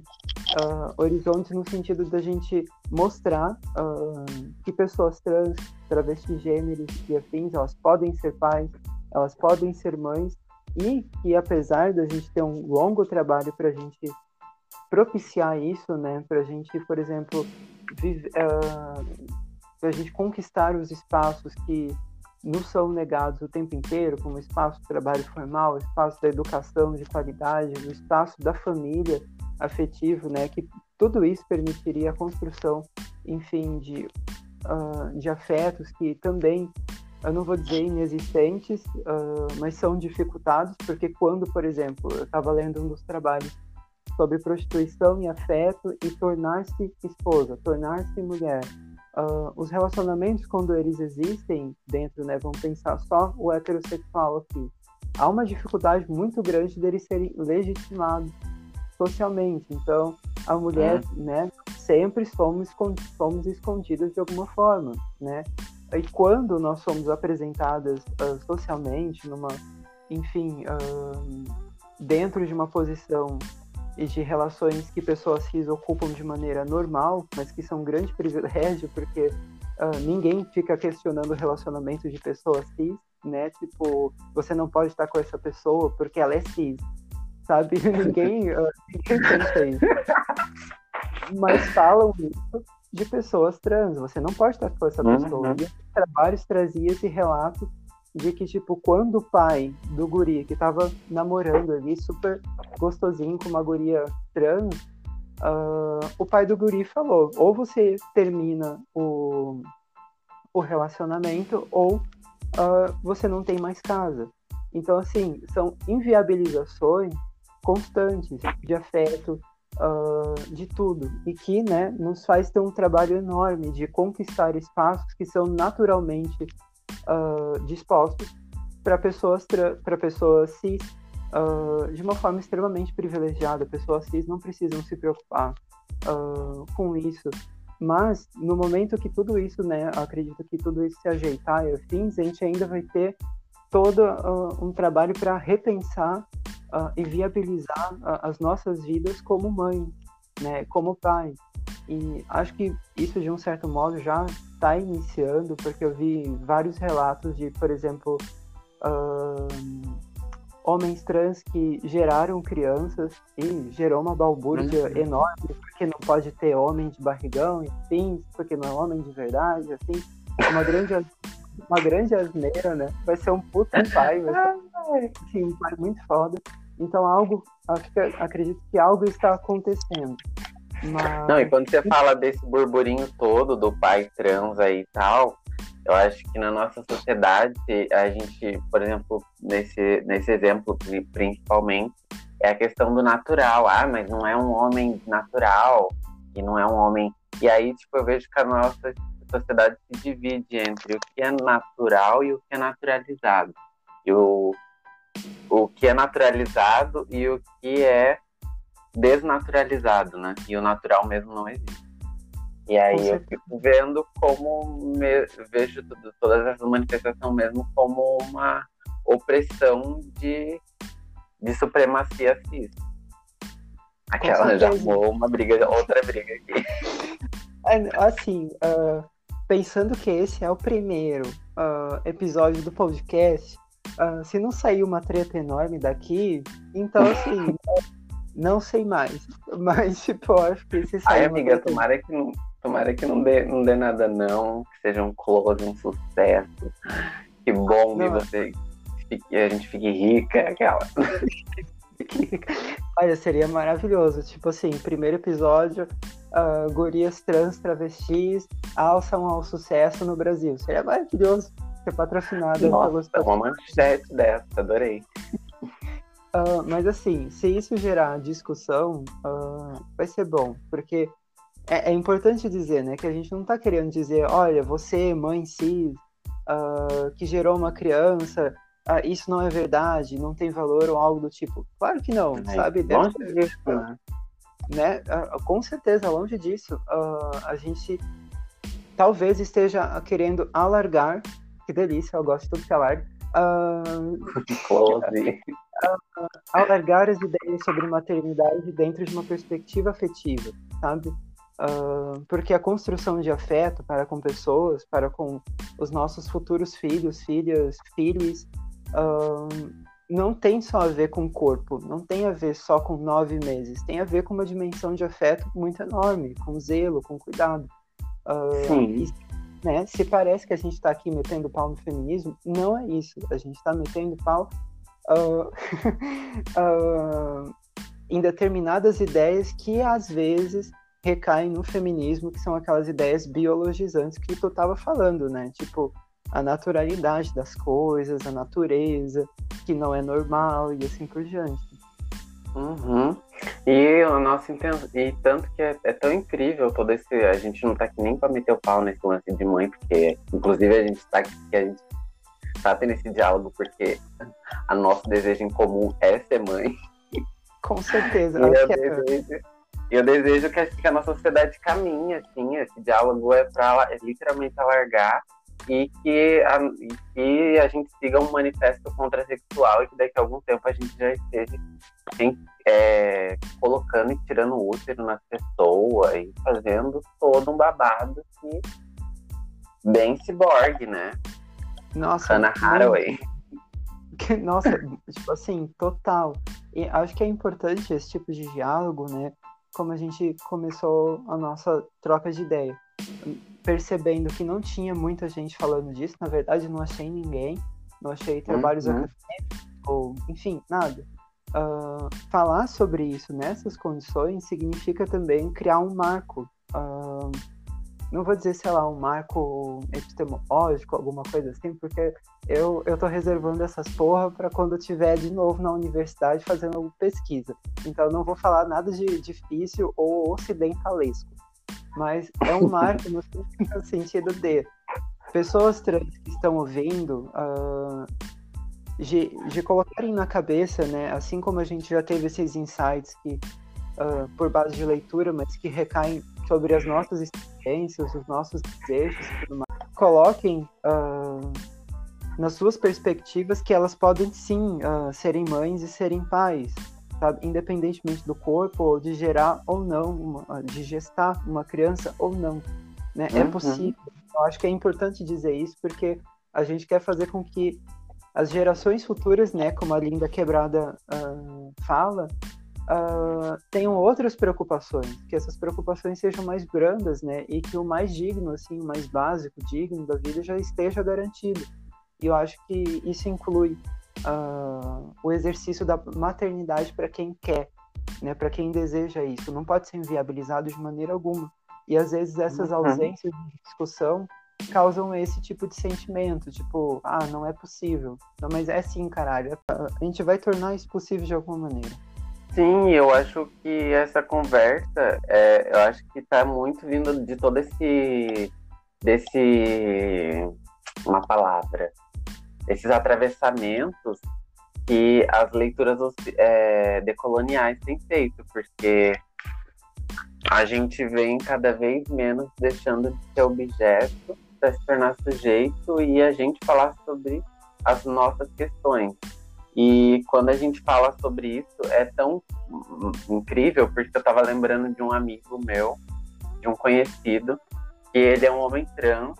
Uh, horizontes no sentido da gente mostrar que pessoas trans, travestis, gêneros e afins, elas podem ser pais, elas podem ser mães e que apesar da gente ter um longo trabalho para a gente propiciar isso, né, para a gente, por exemplo, vive, uh, a gente conquistar os espaços que nos são negados o tempo inteiro, como espaço do trabalho formal, espaço da educação de qualidade, o espaço da família afetivo, né, que tudo isso permitiria a construção, enfim, de, uh, de afetos que também eu não vou dizer inexistentes, uh, mas são dificultados, porque quando, por exemplo, eu estava lendo um dos trabalhos sobre prostituição e afeto e tornar-se esposa, tornar-se mulher. Uh, os relacionamentos, quando eles existem dentro, né, vamos pensar só o heterossexual aqui, há uma dificuldade muito grande deles serem legitimados socialmente. Então, a mulher, é. né, sempre somos, somos escondidas de alguma forma, né? E quando nós somos apresentadas uh, socialmente, numa, enfim, uh, dentro de uma posição e de relações que pessoas cis ocupam de maneira normal, mas que são um grande privilégio, porque uh, ninguém fica questionando o relacionamento de pessoas cis, né? Tipo, você não pode estar com essa pessoa porque ela é cis, sabe? ninguém, uh, ninguém pensa isso. Mas falam isso de pessoas trans. Você não pode estar com essa uhum. pessoa. E trabalhos trazia esse relato de que, tipo, quando o pai do guri, que tava namorando ali, super gostosinho com uma guria trans, uh, o pai do guri falou, ou você termina o, o relacionamento, ou uh, você não tem mais casa. Então, assim, são inviabilizações constantes de afeto, uh, de tudo e que né, nos faz ter um trabalho enorme de conquistar espaços que são naturalmente uh, dispostos para pessoas para pessoas cis uh, de uma forma extremamente privilegiada. Pessoas cis não precisam se preocupar com isso. Mas no momento que tudo isso, né, acredito que tudo isso se ajeitar e afins, a gente ainda vai ter todo um trabalho para repensar uh, e viabilizar uh, as nossas vidas como mãe, né, como pai. E acho que isso, de um certo modo, já está iniciando, porque eu vi vários relatos de, por exemplo, homens trans que geraram crianças e gerou uma balbúrdia uhum. enorme, porque não pode ter homem de barrigão, enfim, porque não é homem de verdade, assim, uma grande uma grande asneira, né? Vai ser um puto pai, vai ser assim, um pai muito foda. Então, algo, acredito que algo está acontecendo. Mas... Não, e quando você fala desse burburinho todo do pai trans aí e tal, eu acho que na nossa sociedade, a gente, por exemplo, nesse, nesse exemplo principalmente, é a questão do natural. Ah, mas não é um homem natural, e não é um homem. E aí, tipo, eu vejo que a nossa sociedade se divide entre o que é natural e o que é naturalizado. E o, o que é naturalizado e o que é desnaturalizado, né? E o natural mesmo não existe. E aí eu fico vendo como me, vejo tudo, todas essas manifestações mesmo como uma opressão de, de supremacia cis. Aquela já arrumou uma briga, outra briga aqui. Assim, uh, pensando que esse é o primeiro uh, episódio do podcast, uh, se não sair uma treta enorme daqui, então assim, não sei mais. Mas, tipo, acho que se sair. Ai, amiga, tomara que não. Tomara que não dê, não dê nada, não. Que seja um close, um sucesso. Que bom que você fique, a gente fique rica, aquela. Olha, seria maravilhoso. Tipo assim, primeiro episódio, uh, gurias trans travestis alçam ao sucesso no Brasil. Seria maravilhoso ser patrocinada Nossa, uma manchete dessa, adorei. Uh, mas assim, se isso gerar discussão, uh, vai ser bom, porque é, é, importante dizer, né, que a gente não está querendo dizer, olha, você, mãe cis, uh, que gerou uma criança, uh, isso não é verdade, não tem valor ou algo do tipo. Claro que não, é, sabe? Longe disso, né? né? Uh, com certeza, longe disso. a gente talvez esteja querendo alargar, que delícia, eu gosto de tudo que alarga. Alargar as ideias sobre maternidade dentro de uma perspectiva afetiva, sabe? Uh, porque a construção de afeto para com pessoas, para com os nossos futuros filhos, filhas, filhos, uh, não tem só a ver com o corpo, não tem a ver só com nove meses, tem a ver com uma dimensão de afeto muito enorme, com zelo, com cuidado. Uh, Sim. E, né, se parece que a gente está aqui metendo pau no feminismo, não é isso. A gente está metendo pau em determinadas ideias que às vezes recaem no feminismo, que são aquelas ideias biologizantes que tu estava falando, né? Tipo, a naturalidade das coisas, a natureza, que não é normal e assim por diante. Uhum. E o nosso e tanto que é, é, tão incrível todo esse. A gente não tá aqui nem para meter o pau nesse lance de mãe, porque inclusive a gente tá aqui, a gente tá tendo esse diálogo porque a nosso desejo em comum é ser mãe. Com certeza. E eu, desejo, eu desejo que, que a nossa sociedade caminhe, assim, esse diálogo é para é literalmente alargar e que, a, e que a gente siga um manifesto contrasexual e que daqui a algum tempo a gente já esteja em, é, colocando e tirando o útero na pessoa e fazendo todo um babado que bem ciborgue, né? Nossa. Hannah Haraway. Nossa, tipo assim, total. E acho que é importante esse tipo de diálogo, né? Como a gente começou a nossa troca de ideia. Percebendo que não tinha muita gente falando disso, na verdade não achei ninguém, não achei trabalhos uhum. acadêmicos, ou enfim, nada. Uh, falar sobre isso nessas condições significa também criar um marco. Uh, não vou dizer, sei lá, um marco epistemológico, alguma coisa assim, porque eu, eu tô reservando essas porra para quando eu estiver de novo na universidade fazendo pesquisa. Então não vou falar nada de difícil ou ocidentalesco. Mas é um marco no, no sentido de pessoas trans que estão ouvindo uh, de, de colocarem na cabeça, né, assim como a gente já teve esses insights que uh, por base de leitura, mas que recaem sobre as nossas experiências, os nossos desejos e tudo mais. Coloquem uh, nas suas perspectivas que elas podem sim uh, serem mães e serem pais, sabe? Independentemente do corpo, ou de gerar ou não, uma, de gestar uma criança ou não. Né? É uhum. É possível. Eu acho que é importante dizer isso porque a gente quer fazer com que as gerações futuras, né, como a Linda Quebrada uh, fala, uh, tenham outras preocupações, que essas preocupações sejam mais brandas, né, e que o mais digno, assim, o mais básico, digno da vida já esteja garantido. E eu acho que isso inclui uh, o exercício da maternidade para quem quer, né, para quem deseja isso. Não pode ser inviabilizado de maneira alguma. E às vezes essas uhum. ausências de discussão causam esse tipo de sentimento, tipo, ah, não é possível. Não, mas é sim, caralho. A gente vai tornar isso possível de alguma maneira. Sim, eu acho que essa conversa, é, eu acho que está muito vindo de todo esse, desse, uma palavra, esses atravessamentos que as leituras é, decoloniais têm feito, porque a gente vem cada vez menos deixando de ser objeto para se tornar sujeito e a gente falar sobre as nossas questões. E quando a gente fala sobre isso, é tão incrível, porque eu estava lembrando de um amigo meu, de um conhecido, que ele é um homem trans,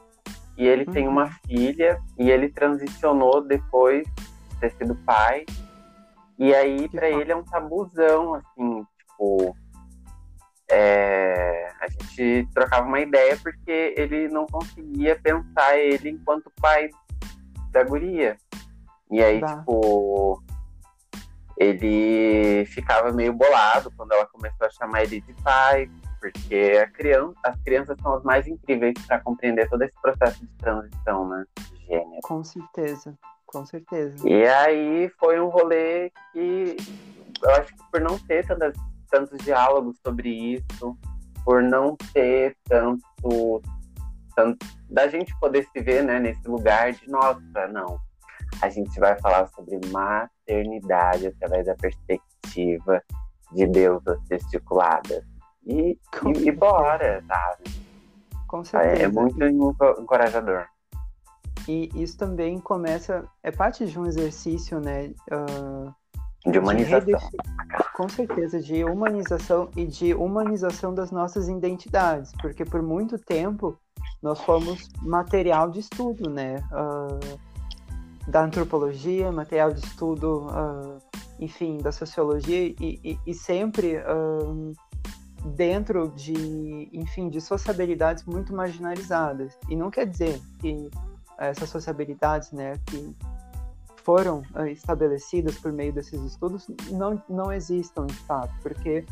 e ele uhum. tem uma filha, e ele transicionou depois de ter sido pai. E aí, para ele, é um tabuzão, assim, tipo. É, a gente trocava uma ideia porque ele não conseguia pensar ele enquanto pai da guria. E aí, tá. tipo, ele ficava meio bolado quando ela começou a chamar ele de pai, porque a criança, as crianças são as mais incríveis para compreender todo esse processo de transição, né? De gênero. Com certeza, com certeza. E aí foi um rolê que eu acho que por não ter tantas, tantos diálogos sobre isso, por não ter tanto tanto, da gente poder se ver né, nesse lugar de nossa, não. A gente vai falar sobre maternidade através da perspectiva de deusas testiculadas. E, e, e bora, sabe? Com certeza. É, é muito encorajador. E isso também começa, é parte de um exercício, né? Uh, de humanização. De com certeza, de humanização e de humanização das nossas identidades, porque por muito tempo nós fomos material de estudo, né? Uh, da antropologia, material de estudo, uh, enfim, da sociologia e, e, e sempre uh, dentro de, enfim, de sociabilidades muito marginalizadas. E não quer dizer que essas sociabilidades, né, que foram uh, estabelecidas por meio desses estudos não, não existam de fato, porque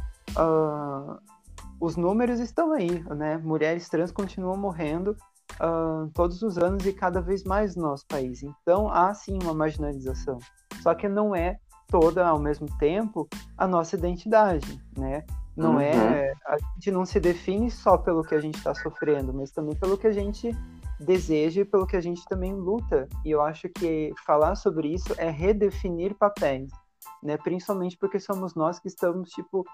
os números estão aí, né? Mulheres trans continuam morrendo uh, todos os anos e cada vez mais no nosso país. Então há sim uma marginalização, só que não é toda ao mesmo tempo a nossa identidade, né? Não é, uhum. é a gente não se define só pelo que a gente está sofrendo, mas também pelo que a gente deseja e pelo que a gente também luta. E eu acho que falar sobre isso é redefinir papéis, né? Principalmente porque somos nós que estamos tipo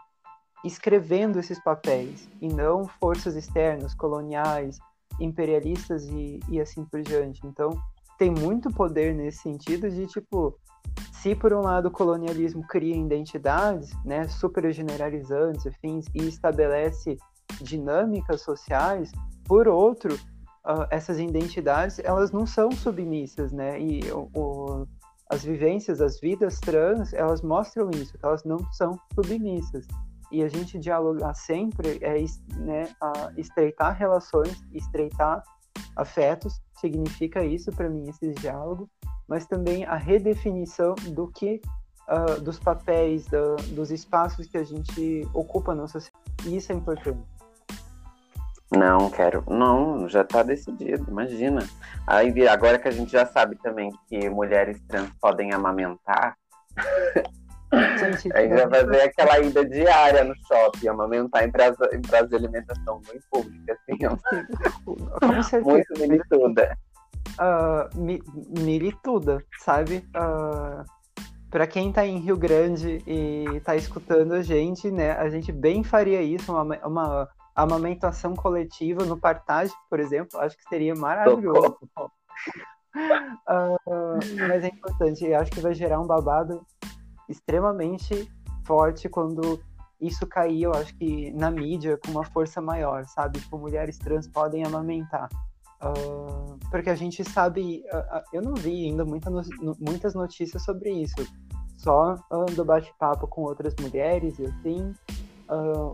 escrevendo esses papéis e não forças externas, coloniais, imperialistas e, e assim por diante. Então, tem muito poder nesse sentido de tipo se por um lado o colonialismo cria identidades, né, super generalizantes, enfim, e estabelece dinâmicas sociais, por outro, uh, essas identidades elas não são submissas, né? E o, o, as vivências, as vidas trans, elas mostram isso, elas não são submissas. E a gente dialogar sempre é né, estreitar relações, estreitar afetos, significa isso para mim, esse diálogo, mas também a redefinição do que, uh, dos papéis, da, dos espaços que a gente ocupa na sociedade. E isso é importante. Não, quero. Não, já tá decidido, imagina. Aí agora que a gente já sabe também que mulheres trans podem amamentar. Gente, aí já vai ver aquela ida diária no shopping, amamentar em praça, em praça de alimentação muito pública, assim. muito milituda. Uh, mi, milituda, sabe? Uh, para quem tá em Rio Grande e tá escutando a gente, né? A gente bem faria isso, uma, uma a amamentação coletiva no partage, por exemplo, acho que seria maravilhoso. uh, mas é importante, eu acho que vai gerar um babado extremamente forte quando isso cair, eu acho que na mídia com uma força maior, sabe? Tipo, mulheres trans podem amamentar. Uh, porque a gente sabe, uh, eu não vi ainda muita no, muitas notícias sobre isso, só do bate-papo com outras mulheres e assim,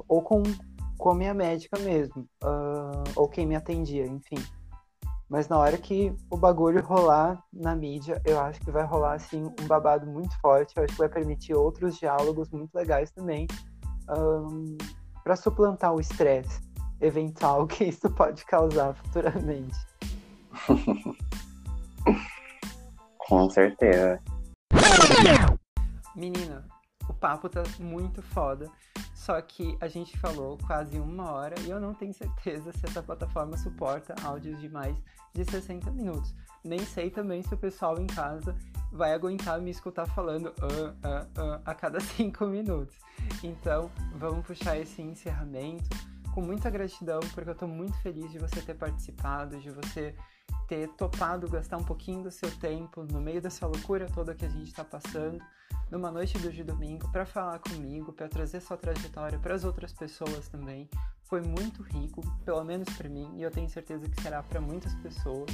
ou com com a minha médica mesmo, uh, ou quem me atendia, enfim. Mas na hora que o bagulho rolar na mídia, eu acho que vai rolar assim um babado muito forte. Eu acho que vai permitir outros diálogos muito legais também um, para suplantar o estresse eventual que isso pode causar futuramente. Com certeza. Menina, o papo tá muito foda. Só que a gente falou quase uma hora e eu não tenho certeza se essa plataforma suporta áudios de mais de 60 minutos. Nem sei também se o pessoal em casa vai aguentar me escutar falando uh, uh, uh, a cada cinco minutos. Então, vamos puxar esse encerramento com muita gratidão, porque eu estou muito feliz de você ter participado, de você ter topado gastar um pouquinho do seu tempo no meio dessa loucura toda que a gente está passando numa noite de domingo para falar comigo, para trazer sua trajetória para as outras pessoas também. Foi muito rico, pelo menos para mim, e eu tenho certeza que será para muitas pessoas.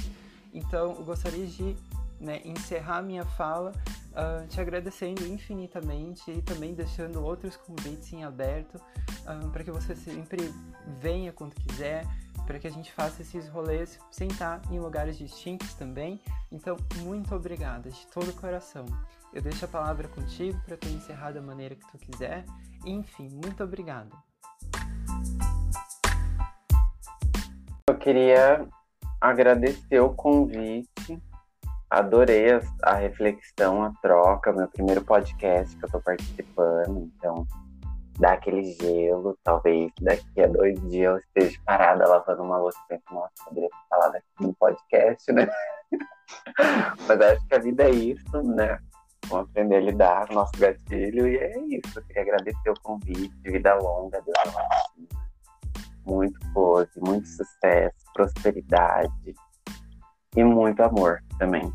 Então, eu gostaria de né, encerrar minha fala uh, te agradecendo infinitamente e também deixando outros convites em aberto uh, ah, para que você sempre venha quando quiser, para que a gente faça esses rolês sem estar em lugares distintos também. Então, muito obrigada de todo o coração. Eu deixo a palavra contigo para tu encerrar da maneira que tu quiser. Enfim, muito obrigado. Eu queria agradecer o convite. Adorei a, a reflexão, a troca, meu primeiro podcast que eu estou participando, então dá aquele gelo, talvez daqui a dois dias eu esteja parada lavando uma louça e nossa, poderia estar internet, né? Mas acho que a vida é isso, né? Vamos aprender a lidar com o nosso gatilho e é isso. Eu queria agradecer o convite, vida longa, Deus muito close, muito sucesso, prosperidade e muito amor também.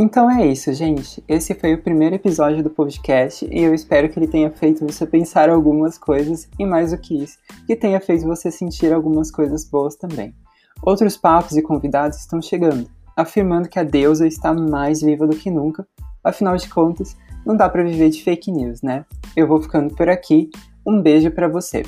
Então é isso, gente. Esse foi o primeiro episódio do podcast e eu espero que ele tenha feito você pensar algumas coisas e mais do que isso, que tenha feito você sentir algumas coisas boas também. Outros papos e convidados estão chegando, afirmando que a deusa está mais viva do que nunca. Afinal de contas, não dá para viver de fake news, né? Eu vou ficando por aqui. Um beijo para você.